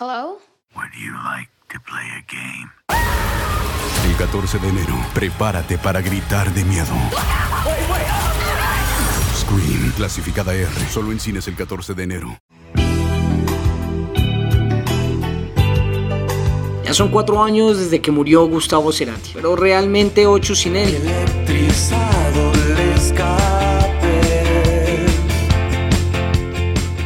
Hello? Would you like to play a game? El 14 de enero, prepárate para gritar de miedo. Scream, clasificada R, solo en cines el 14 de enero. Ya son cuatro años desde que murió Gustavo Cerati, pero realmente ocho sin él. Electrizado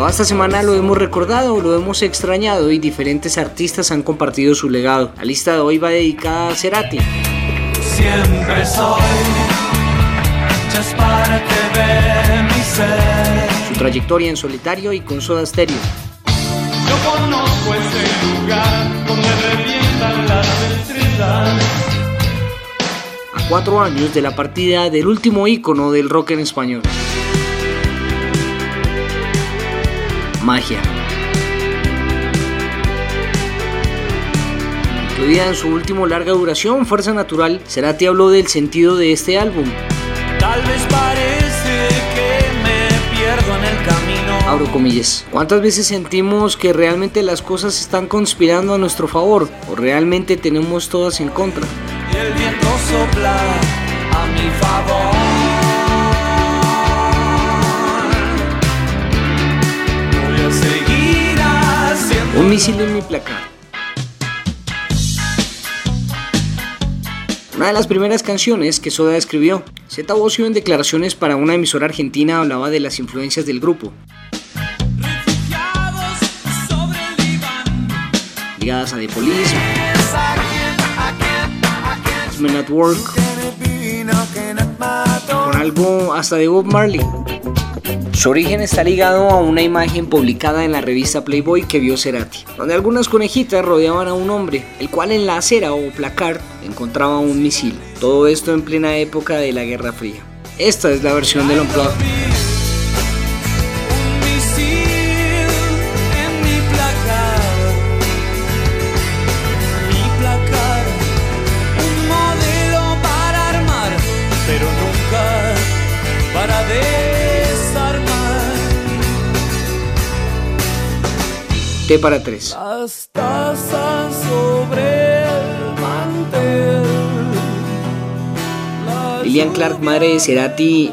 Toda esta semana lo hemos recordado, lo hemos extrañado y diferentes artistas han compartido su legado. La lista de hoy va dedicada a Cerati. Siempre soy just para que ve mi ser. su trayectoria en solitario y con Soda Stereo. Yo conozco ese lugar donde revientan las estrellas. A cuatro años de la partida del último ícono del rock en español. Magia. Incluida en su último larga duración, Fuerza Natural, Cerati habló del sentido de este álbum. Tal vez parece que me pierdo en el camino. Abro comillas. ¿Cuántas veces sentimos que realmente las cosas están conspirando a nuestro favor o realmente tenemos todas en contra? Y el viento sopla a mi favor. En mi placar. Una de las primeras canciones que Soda escribió. Z Bocio en declaraciones para una emisora argentina hablaba de las influencias del grupo, ligadas a The Police. Men at Work, con algo hasta de Bob Marley. Su origen está ligado a una imagen publicada en la revista Playboy que vio Cerati, donde algunas conejitas rodeaban a un hombre, el cual en la acera o placard encontraba un misil. Todo esto en plena época de la Guerra Fría. Esta es la versión del Unplugged. T para 3. Las tazas sobre el mantel. Las Lilian Clark, madre de Cerati,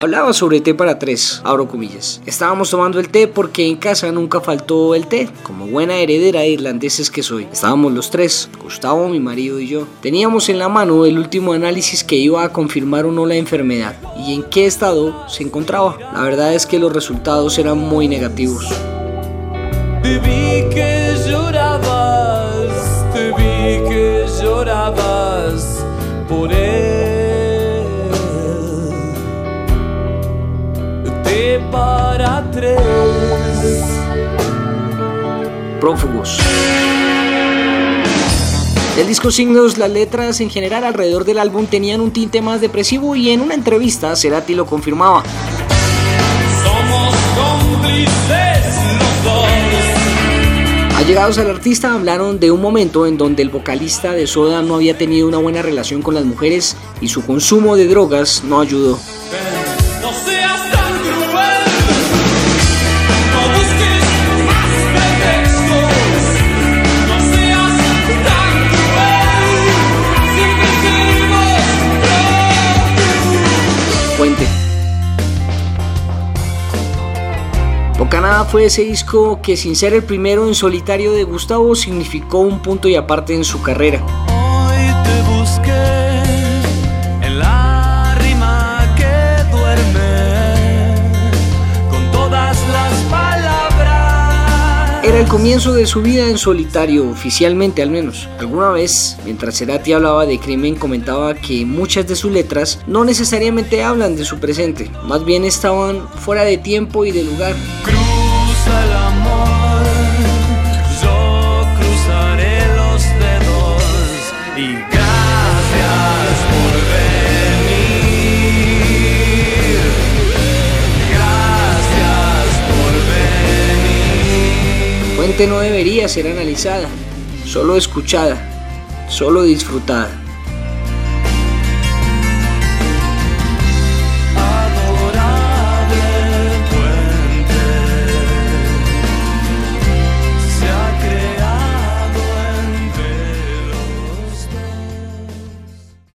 Hablaba sobre té para tres, abro comillas. Estábamos tomando el té porque en casa nunca faltó el té, como buena heredera de irlandeses que soy. Estábamos los tres, Gustavo, mi marido y yo. Teníamos en la mano el último análisis que iba a confirmar o no la enfermedad y en qué estado se encontraba. La verdad es que los resultados eran muy negativos. Te para tres. prófugos. Del disco Signos, las letras en general alrededor del álbum tenían un tinte más depresivo y en una entrevista Cerati lo confirmaba. Somos cómplices los dos. Allegados al artista hablaron de un momento en donde el vocalista de Soda no había tenido una buena relación con las mujeres y su consumo de drogas no ayudó. Fuente. Bocanada fue ese disco que sin ser el primero en solitario de Gustavo significó un punto y aparte en su carrera. Era el comienzo de su vida en solitario, oficialmente al menos. Alguna vez, mientras Cerati hablaba de crimen, comentaba que muchas de sus letras no necesariamente hablan de su presente, más bien estaban fuera de tiempo y de lugar. Cruza el amor, yo cruzaré los dedos y gracias por ver. Muerte no debería ser analizada, solo escuchada, solo disfrutada.